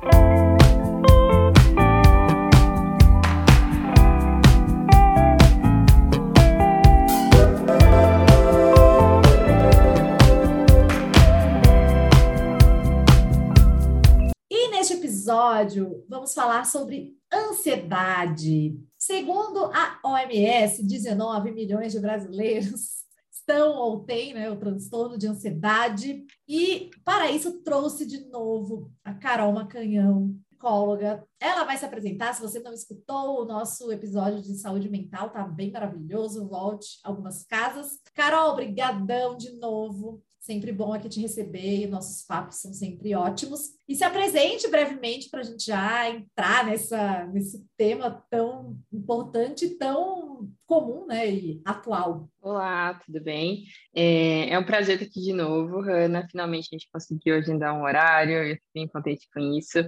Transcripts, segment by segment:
E neste episódio, vamos falar sobre ansiedade. Segundo a OMS, 19 milhões de brasileiros estão ou têm né, o transtorno de ansiedade. E para isso trouxe de novo a Carol Macanhão, psicóloga. Ela vai se apresentar. Se você não escutou o nosso episódio de saúde mental, tá bem maravilhoso. Volte algumas casas. Carol, brigadão de novo. Sempre bom aqui te receber e nossos papos são sempre ótimos. E se apresente brevemente para a gente já entrar nessa, nesse tema tão importante, tão comum né, e atual. Olá, tudo bem? É, é um prazer estar aqui de novo, Hanna. Finalmente a gente conseguiu agendar um horário, eu estou bem contente com isso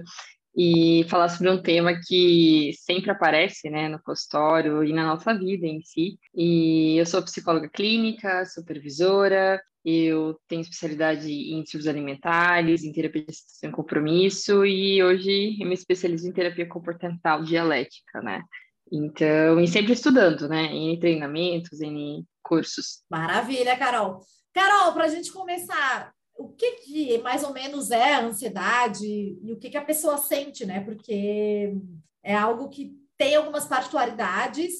e falar sobre um tema que sempre aparece né, no consultório e na nossa vida em si. E eu sou psicóloga clínica, supervisora, eu tenho especialidade em distúrbios alimentares, em terapia de sem compromisso, e hoje eu me especializo em terapia comportamental dialética, né? Então, e sempre estudando, né? Em treinamentos, em cursos. Maravilha, Carol. Carol, para a gente começar, o que, que mais ou menos é a ansiedade e o que, que a pessoa sente, né? Porque é algo que tem algumas particularidades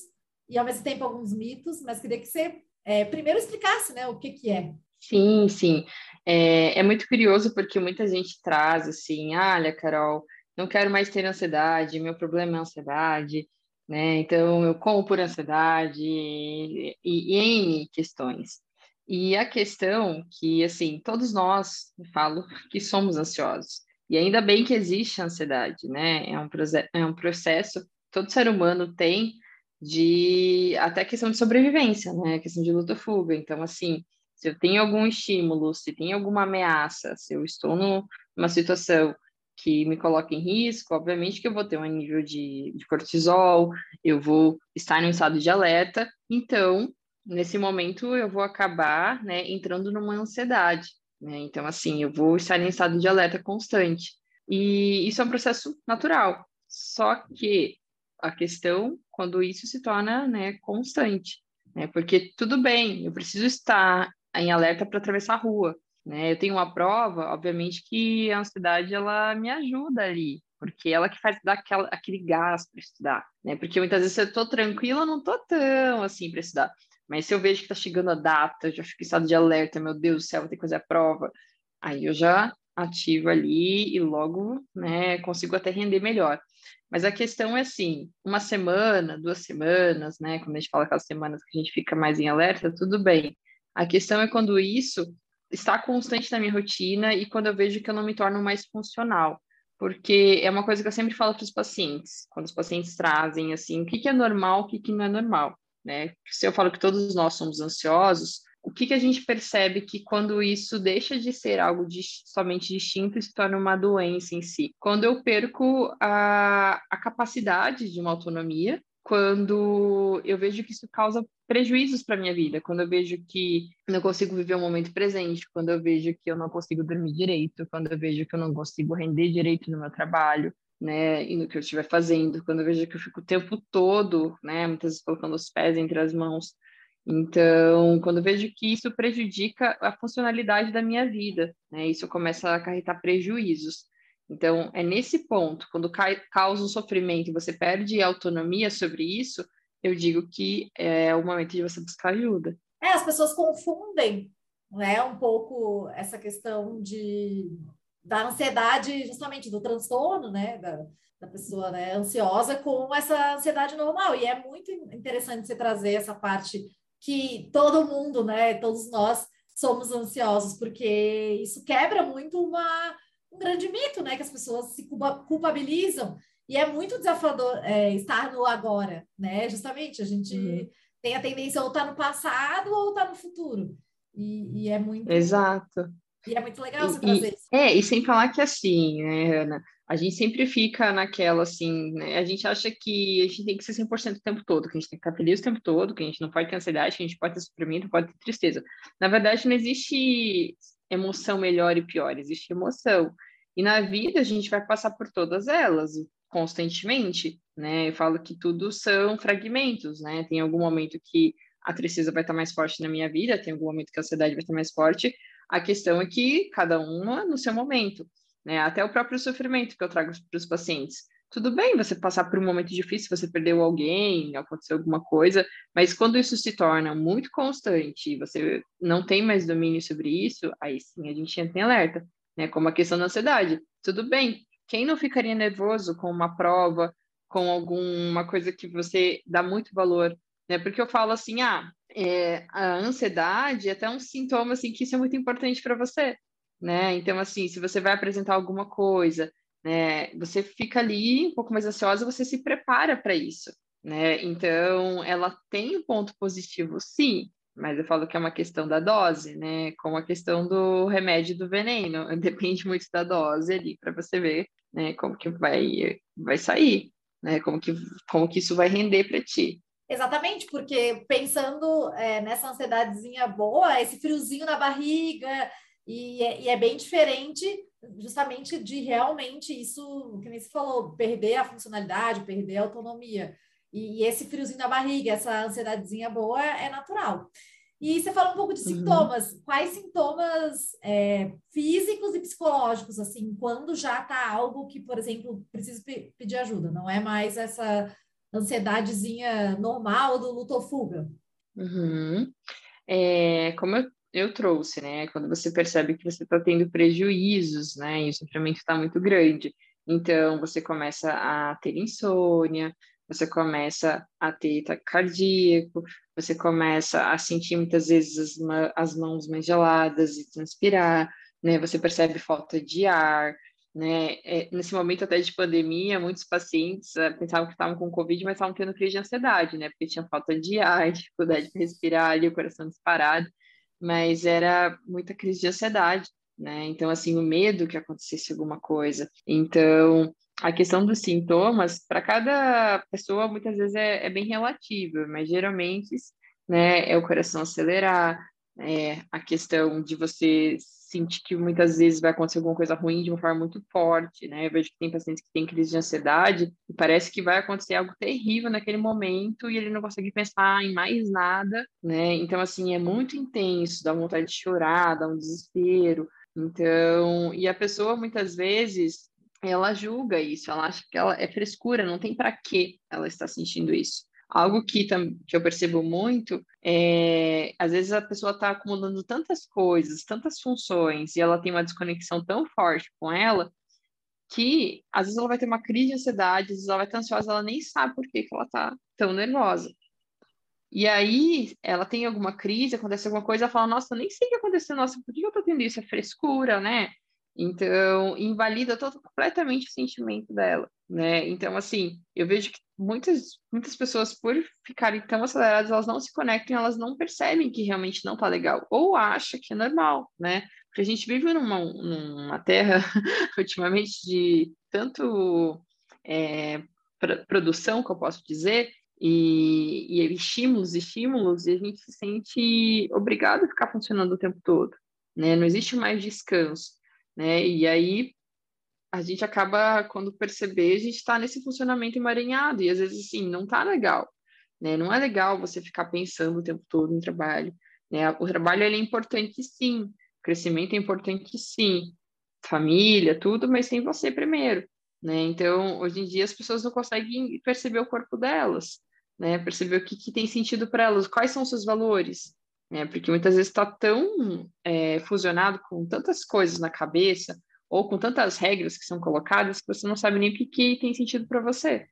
e ao mesmo tempo alguns mitos, mas queria que você é, primeiro explicasse, né, o que que é. Sim, sim. É, é muito curioso porque muita gente traz assim, olha, Carol, não quero mais ter ansiedade, meu problema é ansiedade, né? Então eu como por ansiedade e, e, e N questões. E a questão que, assim, todos nós, falo, que somos ansiosos. E ainda bem que existe a ansiedade, né? É um, é um processo todo ser humano tem de até questão de sobrevivência, né? Questão de luta-fuga. Então, assim, se eu tenho algum estímulo, se tem alguma ameaça, se eu estou numa situação que me coloca em risco, obviamente que eu vou ter um nível de, de cortisol, eu vou estar em um estado de alerta. Então, nesse momento eu vou acabar né, entrando numa ansiedade. Né? Então, assim, eu vou estar em estado de alerta constante. E isso é um processo natural. Só que a questão quando isso se torna né, constante. Né? Porque tudo bem, eu preciso estar em alerta para atravessar a rua. Né? Eu tenho uma prova, obviamente que a ansiedade ela me ajuda ali, porque ela que faz dar aquela, aquele gás para estudar, né? Porque muitas vezes eu estou tranquila, não estou tão assim para estudar. Mas se eu vejo que está chegando a data, eu já fico em estado de alerta, meu Deus do céu, vou ter que fazer a prova. Aí eu já ativo ali e logo, né, consigo até render melhor. Mas a questão é assim, uma semana, duas semanas, né, quando a gente fala aquelas semanas que a gente fica mais em alerta, tudo bem. A questão é quando isso está constante na minha rotina e quando eu vejo que eu não me torno mais funcional. Porque é uma coisa que eu sempre falo para os pacientes, quando os pacientes trazem assim, o que, que é normal, o que, que não é normal né? Se eu falo que todos nós somos ansiosos, o que, que a gente percebe que quando isso deixa de ser algo de, somente distinto e se torna uma doença em si? Quando eu perco a, a capacidade de uma autonomia, quando eu vejo que isso causa prejuízos para minha vida, quando eu vejo que não consigo viver o momento presente, quando eu vejo que eu não consigo dormir direito, quando eu vejo que eu não consigo render direito no meu trabalho, né, e no que eu estiver fazendo, quando eu vejo que eu fico o tempo todo, né, muitas vezes colocando os pés entre as mãos. Então, quando eu vejo que isso prejudica a funcionalidade da minha vida, né, isso começa a acarretar prejuízos. Então, é nesse ponto, quando causa um sofrimento e você perde autonomia sobre isso, eu digo que é o momento de você buscar ajuda. É, as pessoas confundem, né, um pouco essa questão de da ansiedade, justamente do transtorno, né, da, da pessoa né, ansiosa com essa ansiedade normal. E é muito interessante você trazer essa parte que todo mundo, né, todos nós somos ansiosos, porque isso quebra muito uma, um grande mito, né? Que as pessoas se culpabilizam e é muito desafiador é, estar no agora, né? Justamente a gente uhum. tem a tendência ou estar tá no passado ou estar tá no futuro. E, e, é muito. Exato. E é muito legal você trazer e, isso. É, e sem falar que assim, né, Ana? A gente sempre fica naquela assim, né? A gente acha que a gente tem que ser 100% o tempo todo, que a gente tem que estar feliz o tempo todo, que a gente não pode ter ansiedade, que a gente pode ter sofrimento, pode ter tristeza. Na verdade, não existe emoção melhor e pior, existe emoção. E na vida a gente vai passar por todas elas constantemente, né? Eu falo que tudo são fragmentos, né? Tem algum momento que a tristeza vai estar mais forte na minha vida, tem algum momento que a ansiedade vai estar mais forte. A questão é que cada uma no seu momento, né? Até o próprio sofrimento que eu trago para os pacientes. Tudo bem você passar por um momento difícil, você perdeu alguém, aconteceu alguma coisa, mas quando isso se torna muito constante, você não tem mais domínio sobre isso, aí sim a gente entra em alerta, né? Como a questão da ansiedade. Tudo bem, quem não ficaria nervoso com uma prova, com alguma coisa que você dá muito valor, né? Porque eu falo assim, ah, é, a ansiedade é até um sintoma assim que isso é muito importante para você, né? Então assim, se você vai apresentar alguma coisa, né, você fica ali um pouco mais ansiosa, você se prepara para isso, né? Então ela tem um ponto positivo, sim, mas eu falo que é uma questão da dose, né? Como a questão do remédio do veneno, depende muito da dose ali para você ver né? Como que vai, vai sair, né? Como que, como que isso vai render para ti. Exatamente, porque pensando é, nessa ansiedadezinha boa, esse friozinho na barriga, e é, e é, bem diferente justamente de realmente isso, que nem você falou, perder a funcionalidade, perder a autonomia. E, e esse friozinho na barriga, essa ansiedadezinha boa é natural. E você fala um pouco de uhum. sintomas. Uhum. Quais sintomas é, físicos e psicológicos, assim, quando já está algo que, por exemplo, precisa pe pedir ajuda? Não é mais essa ansiedadezinha normal do luto ou fuga? Uhum. É, como eu, eu, trouxe, né? Quando você percebe que você está tendo prejuízos, né? E o sofrimento está muito grande. Então, você começa a ter insônia, você começa a ter cardíaco, você começa a sentir muitas vezes as, as mãos mais geladas e transpirar, né? Você percebe falta de ar, né? É, nesse momento até de pandemia, muitos pacientes uh, pensavam que estavam com Covid, mas estavam tendo crise de ansiedade, né? Porque tinha falta de ar, dificuldade de respirar, ali, o coração disparado, mas era muita crise de ansiedade, né? Então, assim, o medo que acontecesse alguma coisa. Então, a questão dos sintomas, para cada pessoa, muitas vezes é, é, bem relativa, mas geralmente né, é o coração acelerar, é a questão de você sentir que muitas vezes vai acontecer alguma coisa ruim de uma forma muito forte, né? Eu vejo que tem pacientes que têm crise de ansiedade e parece que vai acontecer algo terrível naquele momento e ele não consegue pensar em mais nada, né? Então, assim, é muito intenso, dá vontade de chorar, dá um desespero. Então, e a pessoa muitas vezes ela julga isso, ela acha que ela é frescura, não tem para que ela está sentindo isso. Algo que, que eu percebo muito é, às vezes a pessoa está acumulando tantas coisas, tantas funções, e ela tem uma desconexão tão forte com ela, que às vezes ela vai ter uma crise de ansiedade, às vezes ela vai estar ansiosa, ela nem sabe por que, que ela está tão nervosa. E aí ela tem alguma crise, acontece alguma coisa, ela fala, nossa, nem sei o que aconteceu, nossa, por que eu estou tendo isso? É frescura, né? Então, invalida todo, completamente o sentimento dela, né? Então, assim, eu vejo que muitas, muitas pessoas, por ficarem tão aceleradas, elas não se conectam, elas não percebem que realmente não tá legal, ou acha que é normal, né? Porque a gente vive numa, numa terra, ultimamente, de tanto é, produção, que eu posso dizer, e, e estímulos, estímulos, e a gente se sente obrigado a ficar funcionando o tempo todo, né? Não existe mais descanso né? E aí a gente acaba, quando perceber, a gente está nesse funcionamento emaranhado, e às vezes, assim, não tá legal, né? Não é legal você ficar pensando o tempo todo em trabalho, né? O trabalho, ele é importante, sim, o crescimento é importante, sim, família, tudo, mas tem você primeiro, né? Então, hoje em dia, as pessoas não conseguem perceber o corpo delas, né? Perceber o que, que tem sentido para elas, quais são os seus valores, né? Porque muitas vezes está tão é, fusionado com tantas coisas na cabeça ou com tantas regras que são colocadas que você não sabe nem o que, que tem sentido para você,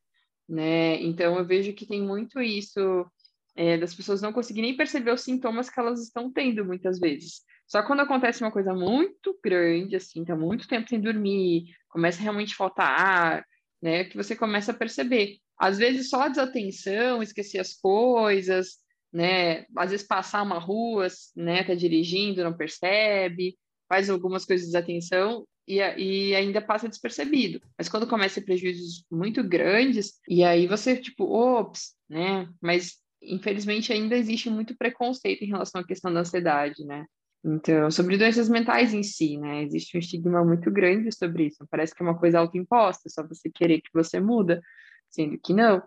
né? Então eu vejo que tem muito isso é, das pessoas não conseguirem perceber os sintomas que elas estão tendo muitas vezes. Só quando acontece uma coisa muito grande, assim, tá muito tempo sem dormir, começa a realmente faltar ar, né, que você começa a perceber. Às vezes só a desatenção, esquecer as coisas, né, às vezes passar uma rua, né, tá dirigindo, não percebe, faz algumas coisas de desatenção e, e ainda passa despercebido. Mas quando começa a prejuízos muito grandes, e aí você, tipo, ops, né, mas infelizmente ainda existe muito preconceito em relação à questão da ansiedade, né? Então, sobre doenças mentais em si, né? Existe um estigma muito grande sobre isso. Parece que é uma coisa autoimposta, só você querer que você muda, sendo que não,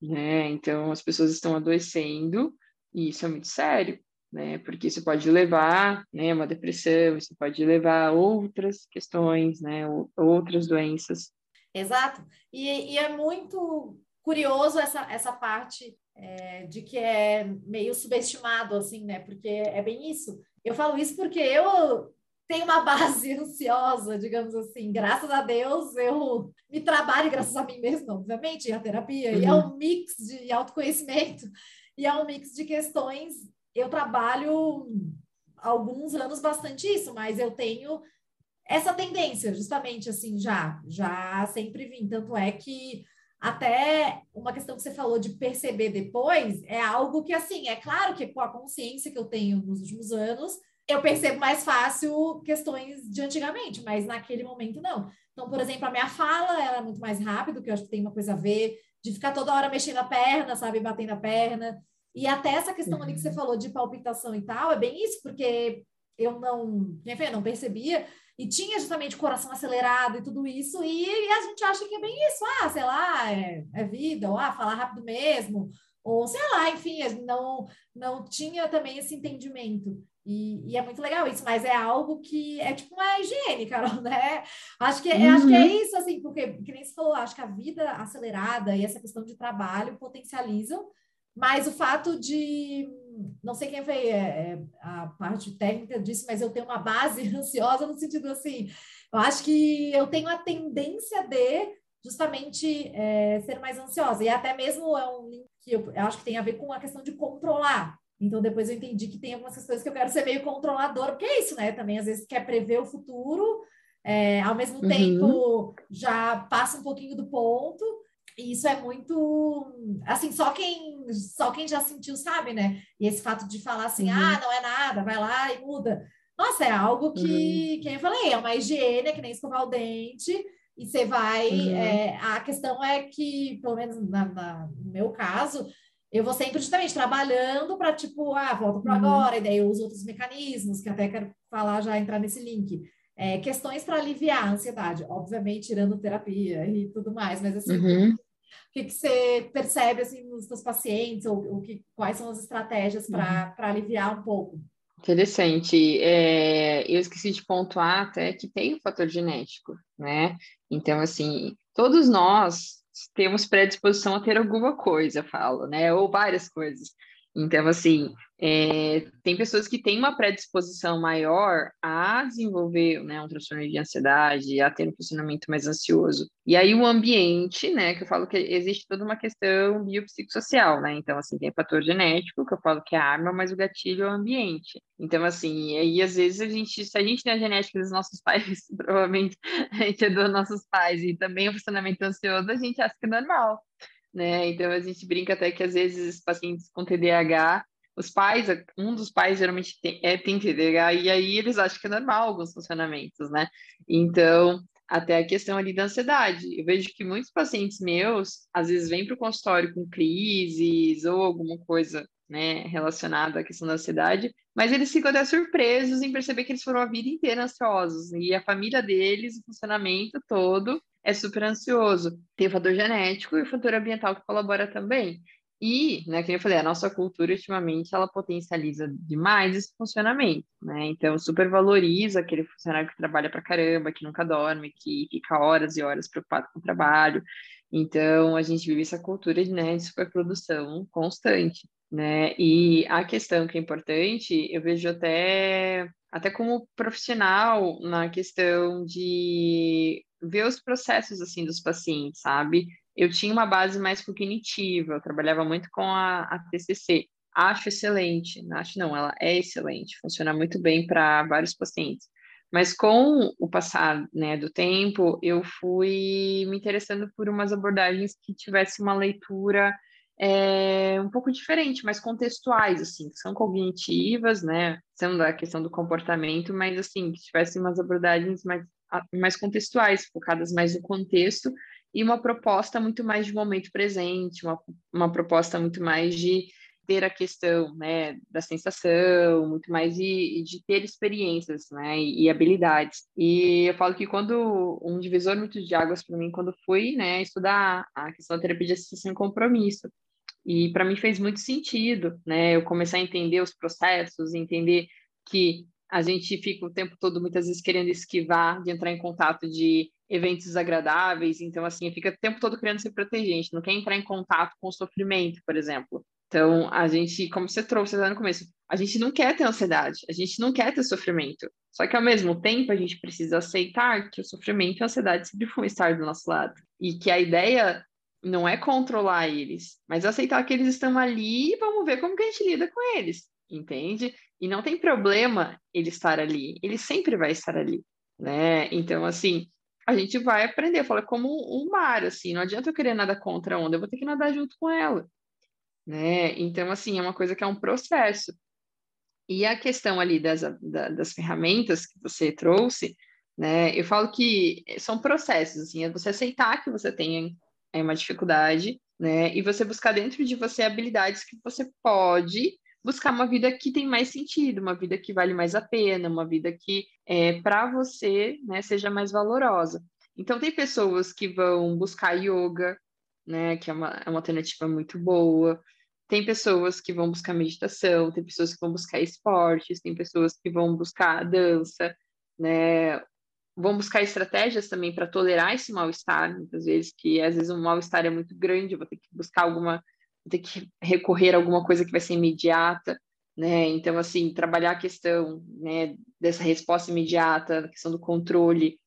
né? Então, as pessoas estão adoecendo e isso é muito sério, né? Porque isso pode levar, né, uma depressão, isso pode levar a outras questões, né, outras doenças. Exato. E, e é muito curioso essa, essa parte é, de que é meio subestimado, assim, né? Porque é bem isso. Eu falo isso porque eu tenho uma base ansiosa, digamos assim. Graças a Deus, eu me trabalho, graças a mim mesma, obviamente, a terapia. Uhum. E é uhum. um mix de autoconhecimento e é um mix de questões. Eu trabalho alguns anos bastante isso, mas eu tenho essa tendência, justamente assim, já, já sempre vim. Tanto é que até uma questão que você falou de perceber depois é algo que, assim, é claro que com a consciência que eu tenho nos últimos anos, eu percebo mais fácil questões de antigamente, mas naquele momento não. Então, por exemplo, a minha fala era muito mais rápido, que eu acho que tem uma coisa a ver, de ficar toda hora mexendo a perna, sabe, batendo a perna. E até essa questão ali que você falou de palpitação e tal, é bem isso, porque eu não, enfim, não percebia, e tinha justamente o coração acelerado e tudo isso, e, e, a gente acha que é bem isso, ah, sei lá, é, é vida, ou ah, falar rápido mesmo, ou sei lá, enfim, não, não tinha também esse entendimento. E, e, é muito legal isso, mas é algo que é tipo uma higiene, Carol, né? Acho que, uhum. acho que é uhum. isso, assim, porque, que nem você falou, acho que a vida acelerada e essa questão de trabalho potencializam, mas o fato de não sei quem foi é, é, a parte técnica disso, mas eu tenho uma base ansiosa no sentido assim, eu acho que eu tenho a tendência de justamente é, ser mais ansiosa, e até mesmo é um link que eu, eu, acho que tem a ver com a questão de controlar. Então, depois eu entendi que tem algumas questões que eu quero ser meio controlador, porque é isso, né? Também às vezes quer prever o futuro, é, ao mesmo uhum. tempo já passa um pouquinho do ponto, isso é muito assim, só quem só quem já sentiu sabe, né? E esse fato de falar assim, uhum. ah, não é nada, vai lá e muda. Nossa, é algo que, uhum. que eu falei, é uma higiene, é que nem escovar o dente, e você vai. Uhum. É, a questão é que, pelo menos na, na, no meu caso, eu vou sempre justamente trabalhando para, tipo, ah, volta para uhum. agora, e daí eu uso outros mecanismos, que até quero falar já, entrar nesse link. É, questões para aliviar a ansiedade, obviamente tirando terapia e tudo mais, mas assim, uhum que, que você percebe assim nos seus pacientes ou, ou que, quais são as estratégias para uhum. aliviar um pouco? Interessante. É, eu esqueci de pontuar até que tem o fator genético, né? Então, assim, todos nós temos predisposição a ter alguma coisa, falo, né? Ou várias coisas. Então, assim, é, tem pessoas que têm uma predisposição maior a desenvolver né, um transtorno de ansiedade, a ter um funcionamento mais ansioso. E aí o ambiente, né, que eu falo que existe toda uma questão biopsicossocial, né? Então, assim, tem fator genético, que eu falo que é a arma, mas o gatilho é o ambiente. Então, assim, aí às vezes a gente, se a gente tem a genética dos nossos pais, provavelmente a gente é dos nossos pais, e também o funcionamento ansioso, a gente acha que é normal né? Então a gente brinca até que às vezes pacientes com TDAH, os pais, um dos pais geralmente tem, é, tem TDAH e aí eles acham que é normal alguns funcionamentos, né? Então, até a questão ali da ansiedade. Eu vejo que muitos pacientes meus, às vezes, vêm para o consultório com crises ou alguma coisa né, relacionada à questão da ansiedade, mas eles ficam até surpresos em perceber que eles foram a vida inteira ansiosos e a família deles, o funcionamento todo é super ansioso. Tem o fator genético e o fator ambiental que colabora também. E, né, como eu falei, a nossa cultura, ultimamente, ela potencializa demais esse funcionamento, né? Então, super valoriza aquele funcionário que trabalha pra caramba, que nunca dorme, que fica horas e horas preocupado com o trabalho. Então, a gente vive essa cultura né, de superprodução constante, né? E a questão que é importante, eu vejo até, até como profissional na questão de ver os processos assim dos pacientes, sabe? Eu tinha uma base mais cognitiva, eu trabalhava muito com a, a TCC, acho excelente. Acho não, ela é excelente, funciona muito bem para vários pacientes. Mas com o passar né, do tempo, eu fui me interessando por umas abordagens que tivessem uma leitura é, um pouco diferente, mais contextuais, assim, são cognitivas, né, são da questão do comportamento, mas, assim, que tivessem umas abordagens mais, mais contextuais, focadas mais no contexto, e uma proposta muito mais de momento presente, uma, uma proposta muito mais de ter a questão né, da sensação, muito mais de, de ter experiências né, e, e, habilidades. E eu falo que quando um divisor muito de águas para mim, quando fui né, estudar a questão da terapia de assistência em compromisso, e para mim fez muito sentido, né? Eu começar a entender os processos, entender que a gente fica o tempo todo muitas vezes querendo esquivar de entrar em contato de eventos desagradáveis, então assim, fica o tempo todo querendo se proteger, a gente não quer entrar em contato com o sofrimento, por exemplo. Então, a gente, como você trouxe lá no começo, a gente não quer ter ansiedade, a gente não quer ter sofrimento. Só que, ao mesmo tempo, a gente precisa aceitar que o sofrimento e a ansiedade sempre vão estar do nosso lado. E que a ideia não é controlar eles, mas aceitar que eles estão ali e vamos ver como que a gente lida com eles, entende? E não tem problema ele estar ali, ele sempre vai estar ali, né? Então, assim, a gente vai aprender, fala como um mar, assim, não adianta eu querer nada contra a onda, eu vou ter que nadar junto com ela, né? Então, assim, é uma coisa que é um processo. E a questão ali das, das ferramentas que você trouxe, né? Eu falo que são processos, assim, é você aceitar que você tem é uma dificuldade, né? E você buscar dentro de você habilidades que você pode buscar uma vida que tem mais sentido, uma vida que vale mais a pena, uma vida que é, para você né, seja mais valorosa. Então tem pessoas que vão buscar yoga, né, que é uma, é uma alternativa muito boa. Tem pessoas que vão buscar meditação, tem pessoas que vão buscar esportes, tem pessoas que vão buscar dança, né, vão buscar estratégias também para tolerar esse mal-estar, muitas vezes, que às vezes o mal-estar é muito grande, eu vou ter que buscar alguma, vou ter que recorrer a alguma coisa que vai ser imediata, né? Então, assim, trabalhar a questão, né, dessa resposta imediata, a questão do controle,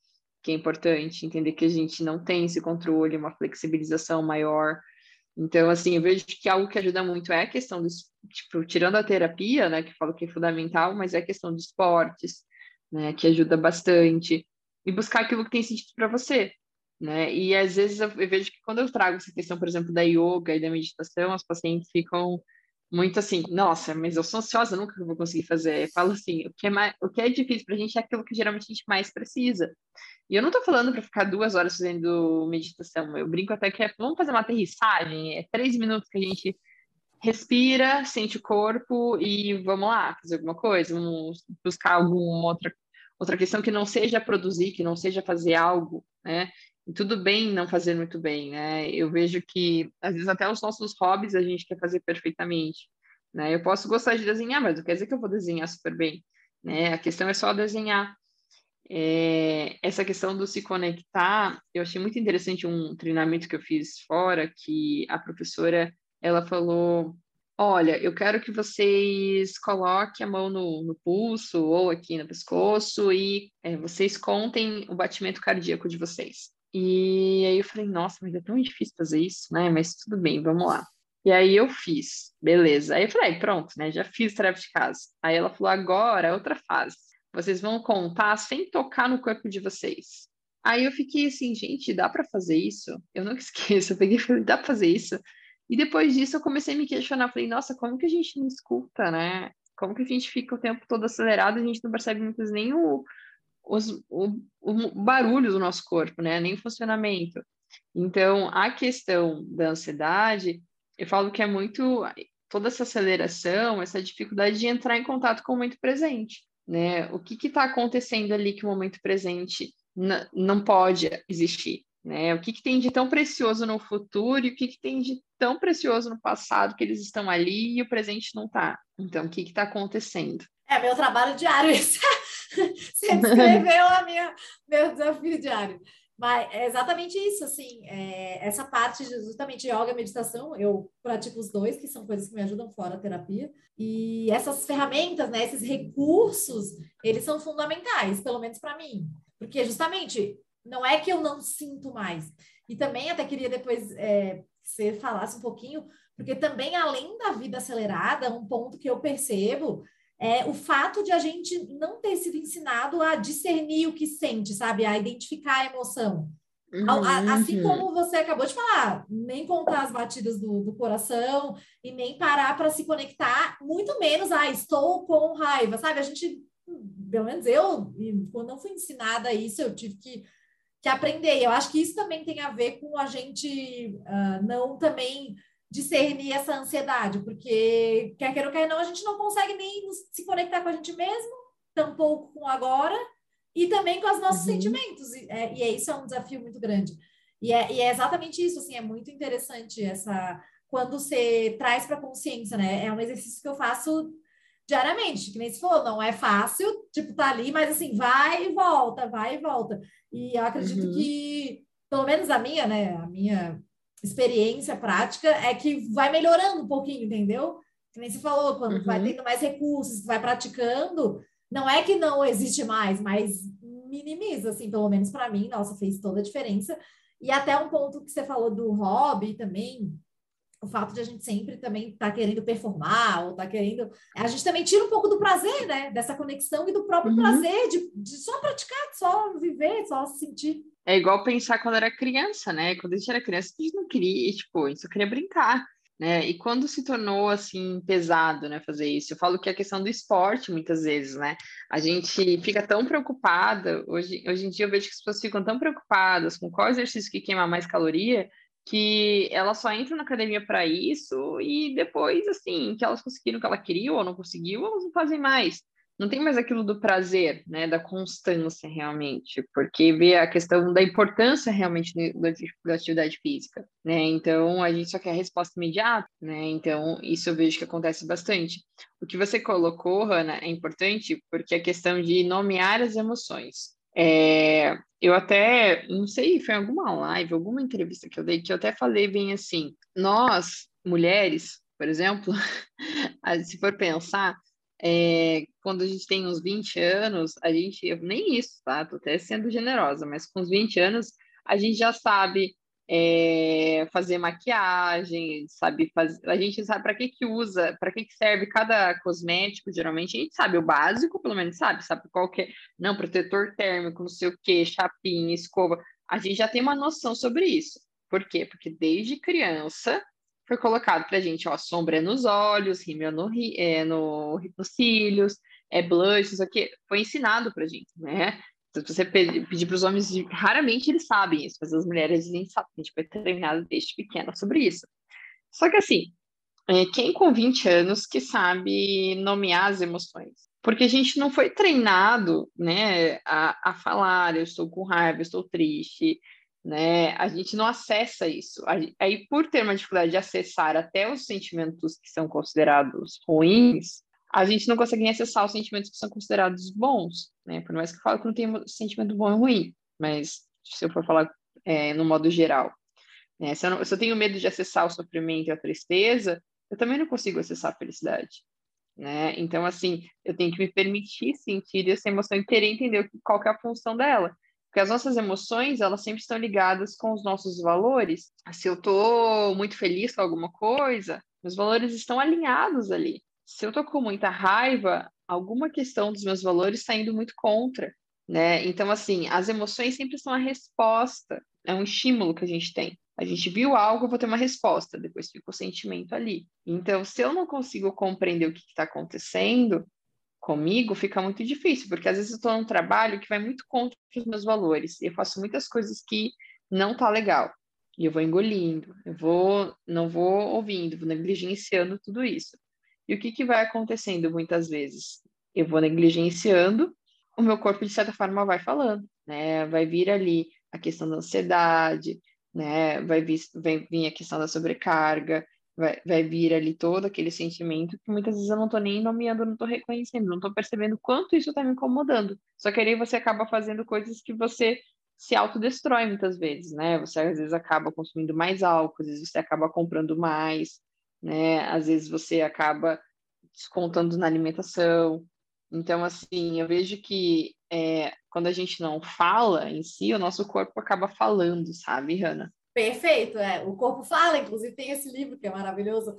que é importante, entender que a gente não tem esse controle, uma flexibilização maior. Então, assim, eu vejo que algo que ajuda muito é a questão dos, tipo, tirando a terapia, né, que falo que é fundamental, mas é a questão de esportes, né, que ajuda bastante e buscar aquilo que tem sentido para você, né? E às vezes eu, vejo que quando eu trago essa questão, por exemplo, da yoga e da meditação, as pacientes ficam muito assim, nossa, mas eu sou ansiosa, nunca vou conseguir fazer. Eu falo assim, o que é, mais, o que é difícil para a gente é aquilo que geralmente a gente mais precisa. E eu não estou falando para ficar duas horas fazendo meditação, eu brinco até que é, vamos fazer uma aterrissagem, é três minutos que a gente respira, sente o corpo e vamos lá, fazer alguma coisa, vamos buscar alguma outra Outra questão que não seja produzir, que não seja fazer algo, né? E tudo bem não fazer muito bem, né? Eu vejo que, às vezes, até os nossos hobbies a gente quer fazer perfeitamente, né? Eu posso gostar de desenhar, mas não quer dizer que eu vou desenhar super bem, né? A questão é só desenhar. É, essa questão do se conectar, eu achei muito interessante um treinamento que eu fiz fora, que a professora, ela falou Olha, eu quero que vocês coloquem a mão no, no pulso ou aqui no pescoço e é, vocês contem o batimento cardíaco de vocês. E aí eu falei, nossa, mas é tão difícil fazer isso, né? Mas tudo bem, vamos lá. E aí eu fiz, beleza. Aí eu falei, pronto, né? Já fiz tarefa de casa. Aí ela falou, agora, outra fase. Vocês vão contar sem tocar no corpo de vocês. Aí eu fiquei assim, gente, dá para fazer isso? Eu nunca esqueço. Eu peguei e falei, dá para fazer isso? E depois disso eu comecei a me questionar, falei, nossa, como que a gente não escuta, né? Como que a gente fica o tempo todo acelerado a gente não percebe muitas nem o, os, o, o barulho do nosso corpo, né? Nem o funcionamento. Então, a questão da ansiedade, eu falo que é muito toda essa aceleração, essa dificuldade de entrar em contato com o momento presente, né? O que está acontecendo ali que o momento presente não pode existir, né? O que, que tem de tão precioso no futuro e o que, que tem de tão precioso no passado que eles estão ali e o presente não está. Então, o que está acontecendo? É meu trabalho diário. Você descreveu a minha, meu desafio diário. Mas é exatamente isso, assim, é, essa parte de justamente yoga e meditação, eu pratico os dois, que são coisas que me ajudam fora a terapia. E essas ferramentas, né, esses recursos, eles são fundamentais, pelo menos para mim. Porque justamente não é que eu não sinto mais. E também até queria depois é, você falasse um pouquinho, porque também, além da vida acelerada, um ponto que eu percebo é o fato de a gente não ter sido ensinado a discernir o que sente, sabe? A identificar a emoção. Uhum, assim uhum. como você acabou de falar, nem contar as batidas do, do coração e nem parar para se conectar, muito menos, ah, estou com raiva, sabe? A gente, pelo menos eu, quando não fui ensinada isso, eu tive que, que aprender. Eu acho que isso também tem a ver com a gente uh, não também discernir essa ansiedade, porque quer queira ou quer não, a gente não consegue nem se conectar com a gente mesmo, tampouco com agora, e também com os nossos uhum. sentimentos. E, é, e é, isso é um desafio muito grande. E é, e é exatamente isso, assim, é muito interessante essa quando você traz para consciência, né? É um exercício que eu faço diariamente, que nem se for, não é fácil, tipo, tá ali, mas assim, vai e volta, vai e volta. E eu acredito uhum. que, pelo menos a minha, né, a minha experiência prática é que vai melhorando um pouquinho, entendeu? Que nem se falou, quando uhum. vai tendo mais recursos, vai praticando, não é que não existe mais, mas minimiza, assim, pelo menos para mim, nossa, fez toda a diferença. E até um ponto que você falou do hobby também, o fato de a gente sempre também estar tá querendo performar ou tá querendo. A gente também tira um pouco do prazer, né? Dessa conexão e do próprio uhum. prazer de, de só praticar, de só viver, de só sentir. É igual pensar quando era criança, né? Quando a gente era criança, a gente não queria, tipo, a gente só queria brincar, né? E quando se tornou, assim, pesado, né, fazer isso? Eu falo que é a questão do esporte, muitas vezes, né? A gente fica tão preocupada, hoje, hoje em dia eu vejo que as pessoas ficam tão preocupadas com qual exercício que queima mais caloria, que elas só entram na academia para isso e depois, assim, que elas conseguiram o que ela queria ou não conseguiu, elas não fazem mais não tem mais aquilo do prazer, né, da constância realmente, porque vê a questão da importância realmente da atividade física, né? Então a gente só quer a resposta imediata, né? Então isso eu vejo que acontece bastante. O que você colocou, Hanna, é importante porque a questão de nomear as emoções. É, eu até, não sei, foi alguma live, alguma entrevista que eu dei, que eu até falei bem assim, nós, mulheres, por exemplo, se for pensar, é, quando a gente tem uns 20 anos, a gente, nem isso, tá? Tô até sendo generosa, mas com uns 20 anos, a gente já sabe é, fazer maquiagem, sabe fazer, a gente sabe para que que usa, para que que serve cada cosmético, geralmente a gente sabe o básico, pelo menos sabe, sabe qual que é, não, protetor térmico, não sei o que, chapinha, escova, a gente já tem uma noção sobre isso. Por quê? Porque desde criança foi colocado para a gente, ó, sombra nos olhos, rímel no, é, no, nos cílios, é blush, isso aqui, foi ensinado para a gente, né? Se você pedir para os homens, raramente eles sabem isso, mas as mulheres dizem, sabe, a gente foi treinado desde pequena sobre isso. Só que assim, é, quem com 20 anos que sabe nomear as emoções? Porque a gente não foi treinado, né, a, a falar, eu estou com raiva, eu estou triste, né? A gente não acessa isso. Aí, por ter uma dificuldade de acessar até os sentimentos que são considerados ruins, a gente não consegue acessar os sentimentos que são considerados bons, né? Por mais que eu fale que não tem sentimento bom e ruim, mas se eu for falar é, no modo geral, né? Se eu, não, se eu tenho medo de acessar o sofrimento e a tristeza, eu também não consigo acessar a felicidade. Né? Então, assim, eu tenho que me permitir sentir essa emoção e querer entender qual que é a função dela. Porque as nossas emoções, elas sempre estão ligadas com os nossos valores. Se eu estou muito feliz com alguma coisa, meus valores estão alinhados ali. Se eu estou com muita raiva, alguma questão dos meus valores está indo muito contra, né? Então, assim, as emoções sempre são a resposta, é um estímulo que a gente tem. A gente viu algo, eu vou ter uma resposta, depois fica o sentimento ali. Então, se eu não consigo compreender o que está acontecendo, comigo fica muito difícil, porque às vezes eu estou num trabalho que vai muito contra os meus valores, e eu faço muitas coisas que não tá legal, e eu vou engolindo, eu vou, não vou ouvindo, vou negligenciando tudo isso. E o que, que vai acontecendo muitas vezes? Eu vou negligenciando, o meu corpo, de certa forma, vai falando, né? Vai vir ali a questão da ansiedade, né? Vai vir, vai vir a questão da sobrecarga, vai, vai vir ali todo aquele sentimento que muitas vezes eu não estou nem nomeando, não estou reconhecendo, não estou percebendo quanto isso está me incomodando. Só que aí você acaba fazendo coisas que você se autodestrói muitas vezes, né? Você às vezes acaba consumindo mais álcool, às vezes você acaba comprando mais, né? Às vezes você acaba descontando na alimentação. Então, assim, eu vejo que é, quando a gente não fala em si, o nosso corpo acaba falando, sabe, Hanna? Perfeito, é. O corpo fala, inclusive tem esse livro que é maravilhoso,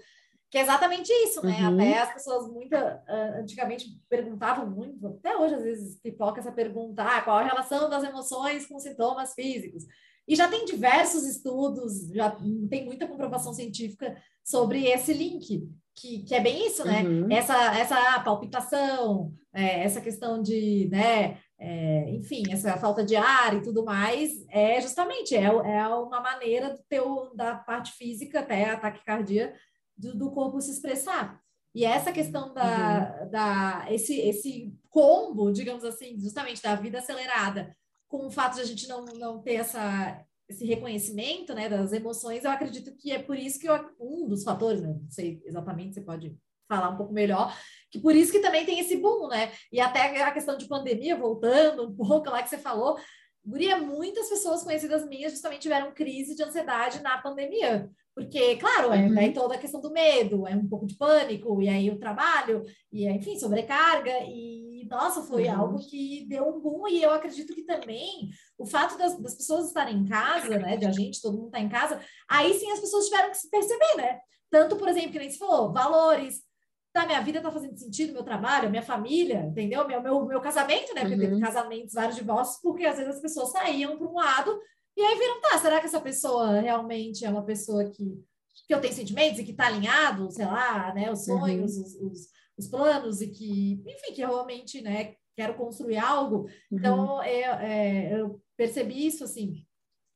que é exatamente isso, né? Uhum. Até as pessoas muita, antigamente perguntavam muito, até hoje às vezes pipoca essa pergunta, ah, qual a relação das emoções com sintomas físicos? E já tem diversos estudos, já tem muita comprovação científica sobre esse link, que, que é bem isso, né? Uhum. Essa, essa palpitação, é, essa questão de, né, é, enfim, essa falta de ar e tudo mais, é justamente é, é uma maneira do teu, da parte física, até a taquicardia, do, do corpo se expressar. E essa questão da, uhum. da esse, esse combo, digamos assim, justamente da vida acelerada, com o fato de a gente não, não ter essa, esse reconhecimento né, das emoções, eu acredito que é por isso que eu, um dos fatores, né, não sei exatamente, você pode falar um pouco melhor, que por isso que também tem esse boom, né? E até a questão de pandemia, voltando um pouco lá que você falou, Guria, muitas pessoas conhecidas minhas justamente tiveram crise de ansiedade na pandemia. Porque, claro, é, uhum. é toda a questão do medo, é um pouco de pânico, e aí o trabalho, e enfim, sobrecarga, e nossa, foi uhum. algo que deu um boom, e eu acredito que também o fato das, das pessoas estarem em casa, né, de a gente, todo mundo está em casa, aí sim as pessoas tiveram que se perceber, né? Tanto, por exemplo, que nem se falou, valores, tá, minha vida tá fazendo sentido, meu trabalho, minha família, entendeu? Meu, meu, meu casamento, né? Porque uhum. teve casamentos, vários divórcios, porque às vezes as pessoas saíam para um lado e aí viram, tá, será que essa pessoa realmente é uma pessoa que, que eu tenho sentimentos e que tá alinhado, sei lá, né? Os sonhos, uhum. os, os, os, planos e que, enfim, que realmente, né? Quero construir algo. Então, uhum. eu, é, eu percebi isso, assim,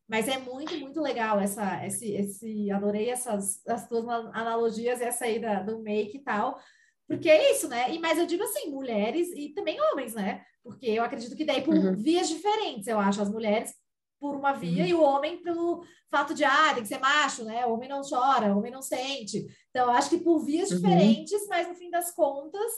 mas é muito, muito legal essa, esse, esse, adorei essas as tuas analogias, essa aí da, do make e tal, porque é isso, né? E, mas eu digo assim, mulheres e também homens, né? Porque eu acredito que daí por uhum. vias diferentes, eu acho, as mulheres por uma via uhum. e o homem pelo fato de, ah, tem que ser macho, né? O homem não chora, o homem não sente. Então, acho que por vias uhum. diferentes, mas no fim das contas,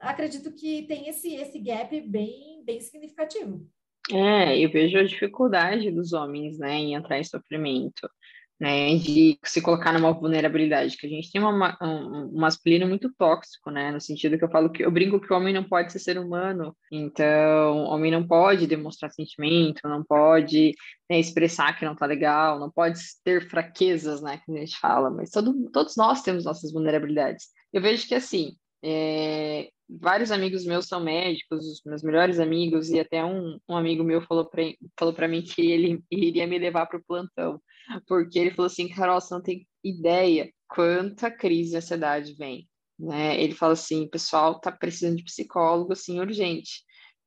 acredito que tem esse, esse gap bem, bem significativo. É, eu vejo a dificuldade dos homens, né, em entrar em sofrimento né, de se colocar numa vulnerabilidade, que a gente tem uma, um, masculino muito tóxico, né, no sentido que eu falo que eu brinco que o homem não pode ser ser humano, então o homem não pode demonstrar sentimento, não pode né, expressar que não tá legal, não pode ter fraquezas, né, que a gente fala, mas todo, todos nós temos nossas vulnerabilidades. Eu vejo que assim, é, vários amigos meus são médicos, os meus melhores amigos, e até um, um amigo meu falou para falou mim que ele iria me levar para o plantão, porque ele falou assim, Carol, você não tem ideia quanta crise de ansiedade vem. Né? Ele fala assim, pessoal tá precisando de psicólogo, assim, urgente.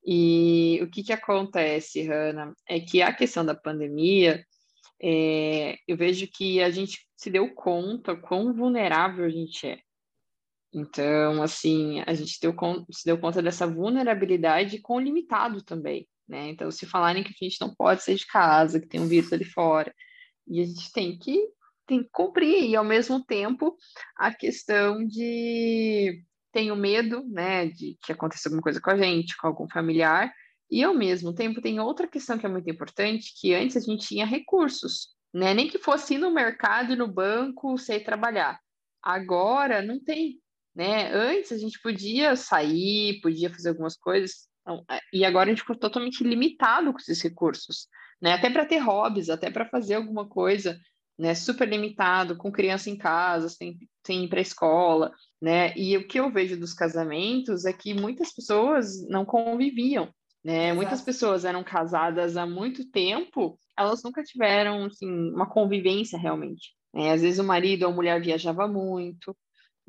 E o que que acontece, Hanna, é que a questão da pandemia, é, eu vejo que a gente se deu conta quão vulnerável a gente é. Então, assim, a gente deu, se deu conta dessa vulnerabilidade com o limitado também, né? Então, se falarem que a gente não pode sair de casa, que tem um vírus ali fora, e a gente tem que, tem que cumprir, e ao mesmo tempo a questão de tenho medo, né, de que aconteça alguma coisa com a gente, com algum familiar, e ao mesmo tempo tem outra questão que é muito importante, que antes a gente tinha recursos, né, nem que fosse ir no mercado no banco, sei trabalhar. Agora não tem, né? Antes a gente podia sair, podia fazer algumas coisas, não, é, e agora a gente ficou totalmente limitado com esses recursos, né? Até para ter hobbies, até para fazer alguma coisa, né? Super limitado, com criança em casa, sem, sem ir para a escola, né? E o que eu vejo dos casamentos é que muitas pessoas não conviviam, né? Exato. Muitas pessoas eram casadas há muito tempo, elas nunca tiveram assim, uma convivência realmente. Né? Às vezes o marido ou a mulher viajava muito,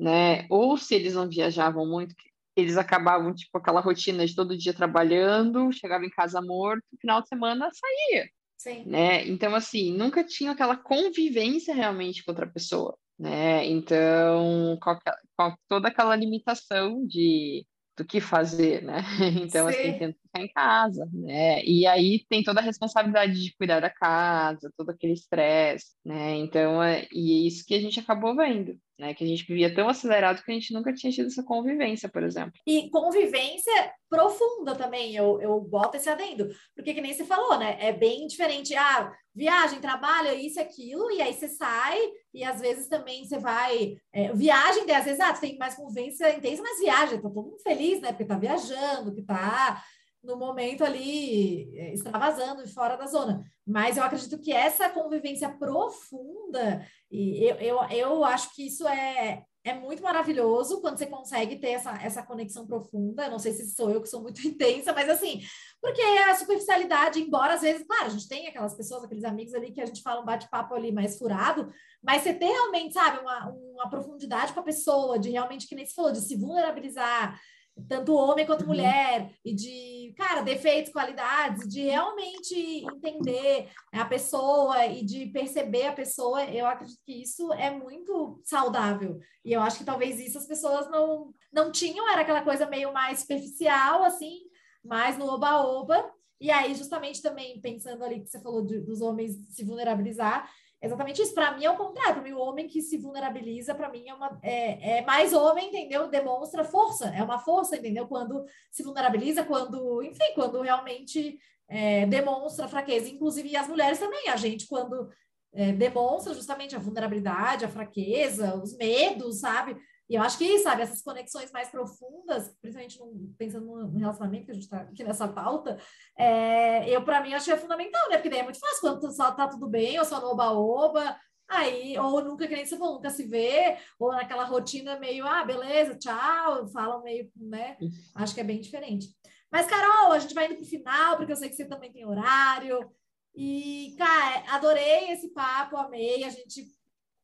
né? Ou se eles não viajavam muito, eles acabavam, tipo, aquela rotina de todo dia trabalhando, chegava em casa morto, final de semana saía. Sim. Né? Então, assim, nunca tinha aquela convivência realmente com outra pessoa, né? Então, com, com toda aquela limitação de do que fazer, né? Então, Sim. assim, tenta ficar em casa, né? E aí tem toda a responsabilidade de cuidar da casa, todo aquele estresse, né? Então, é, e é isso que a gente acabou vendo, né? Que a gente vivia tão acelerado que a gente nunca tinha tido essa convivência, por exemplo. E convivência profunda também, eu, eu boto esse adendo, porque que nem você falou, né? É bem diferente, ah, viagem, trabalho, isso, aquilo, e aí você sai, e às vezes também você vai, é, viagem, às vezes, ah, tem mais convivência intensa, mas viagem, tá todo mundo feliz, né? Porque tá viajando, que tá no momento ali extravasando e fora da zona. Mas eu acredito que essa convivência profunda, e eu, eu, eu acho que isso é, é muito maravilhoso quando você consegue ter essa, essa conexão profunda. Não sei se sou eu que sou muito intensa, mas assim, porque a superficialidade, embora às vezes, claro, a gente tem aquelas pessoas, aqueles amigos ali que a gente fala um bate-papo ali mais furado, mas você ter realmente, sabe, uma, uma profundidade com a pessoa, de realmente, que nem se falou, de se vulnerabilizar, tanto homem quanto uhum. mulher, e de, cara, defeitos, qualidades, de realmente entender a pessoa e de perceber a pessoa, eu acredito que isso é muito saudável. E eu acho que talvez isso as pessoas não, não tinham, era aquela coisa meio mais superficial, assim, mais no oba-oba. E aí, justamente também pensando ali que você falou de, dos homens se vulnerabilizar, exatamente isso. Para mim é o contrário. Para mim, o homem que se vulnerabiliza, para mim, é, uma, é, é, mais homem, entendeu? Demonstra força. É uma força, entendeu? Quando se vulnerabiliza, quando, enfim, quando realmente é, demonstra fraqueza. Inclusive, as mulheres também. A gente, quando é, demonstra justamente a vulnerabilidade, a fraqueza, os medos, sabe? E eu acho que, sabe, essas conexões mais profundas, principalmente pensando no relacionamento que a gente está aqui nessa pauta, é, eu, para mim, acho que é fundamental, né? Porque daí é muito fácil quando só tá tudo bem, ou só no oba-oba, aí, ou nunca, que nem você falou, nunca se vê, ou naquela rotina meio, ah, beleza, tchau, falam meio, né? Acho que é bem diferente. Mas, Carol, a gente vai indo para o final, porque eu sei que você também tem horário. E, cara, adorei esse papo, amei. A gente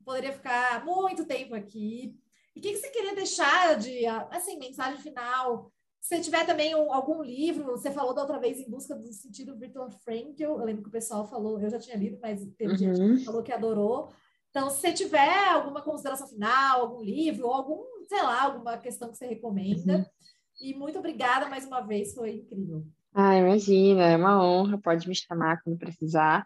poderia ficar muito tempo aqui. E o que, que você queria deixar de, assim, mensagem final? Se tiver também um, algum livro, você falou da outra vez em busca do sentido Victor Frankl, eu lembro que o pessoal falou, eu já tinha lido, mas teve uhum. gente que falou que adorou. Então, se você tiver alguma consideração final, algum livro, ou algum, sei lá, alguma questão que você recomenda. Uhum. E muito obrigada mais uma vez, foi incrível. Ah, imagina, é uma honra, pode me chamar quando precisar.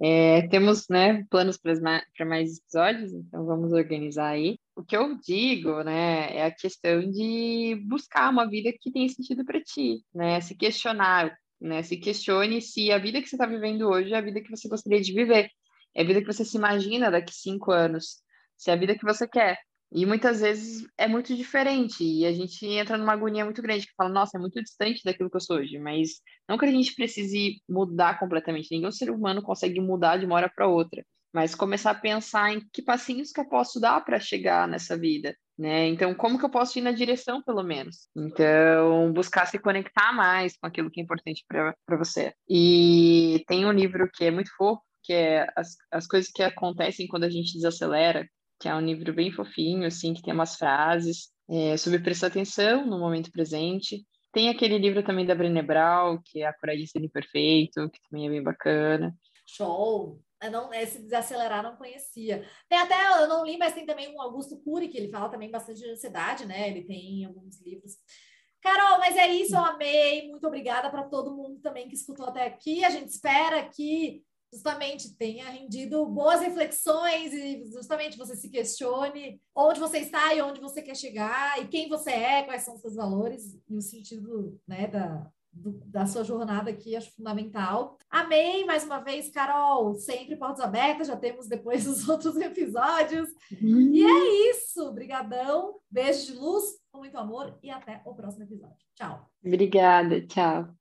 É, temos né, planos para mais episódios, então vamos organizar aí. O que eu digo né, é a questão de buscar uma vida que tenha sentido para ti, né? Se questionar, né? Se questione se a vida que você está vivendo hoje é a vida que você gostaria de viver, é a vida que você se imagina daqui cinco anos, se é a vida que você quer. E muitas vezes é muito diferente, e a gente entra numa agonia muito grande, que fala, nossa, é muito distante daquilo que eu sou hoje, mas não que a gente precise mudar completamente, nenhum ser humano consegue mudar de uma hora para outra, mas começar a pensar em que passinhos que eu posso dar para chegar nessa vida, né? Então, como que eu posso ir na direção, pelo menos? Então, buscar se conectar mais com aquilo que é importante para você. E tem um livro que é muito fofo, que é as, as coisas que acontecem quando a gente desacelera, que é um livro bem fofinho, assim, que tem umas frases é, sobre prestar atenção no momento presente. Tem aquele livro também da Brené Brown, que é A Coragem Ser Imperfeito, que também é bem bacana. Show! Eu não, esse desacelerar não conhecia. Tem até, eu não li, mas tem também um Augusto Cury, que ele fala também bastante de ansiedade, né? Ele tem alguns livros. Carol, mas é isso, eu amei. Muito obrigada para todo mundo também que escutou até aqui. A gente espera que justamente tenha rendido boas reflexões e justamente você se questione onde você está e onde você quer chegar e quem você é, quais são os seus valores e o sentido né, da, do, da sua jornada aqui, acho fundamental. Amei mais uma vez, Carol, sempre portas abertas, já temos depois os outros episódios. Uhum. E é isso, brigadão, beijo de luz, com muito amor e até o próximo episódio. Tchau. Obrigada, tchau.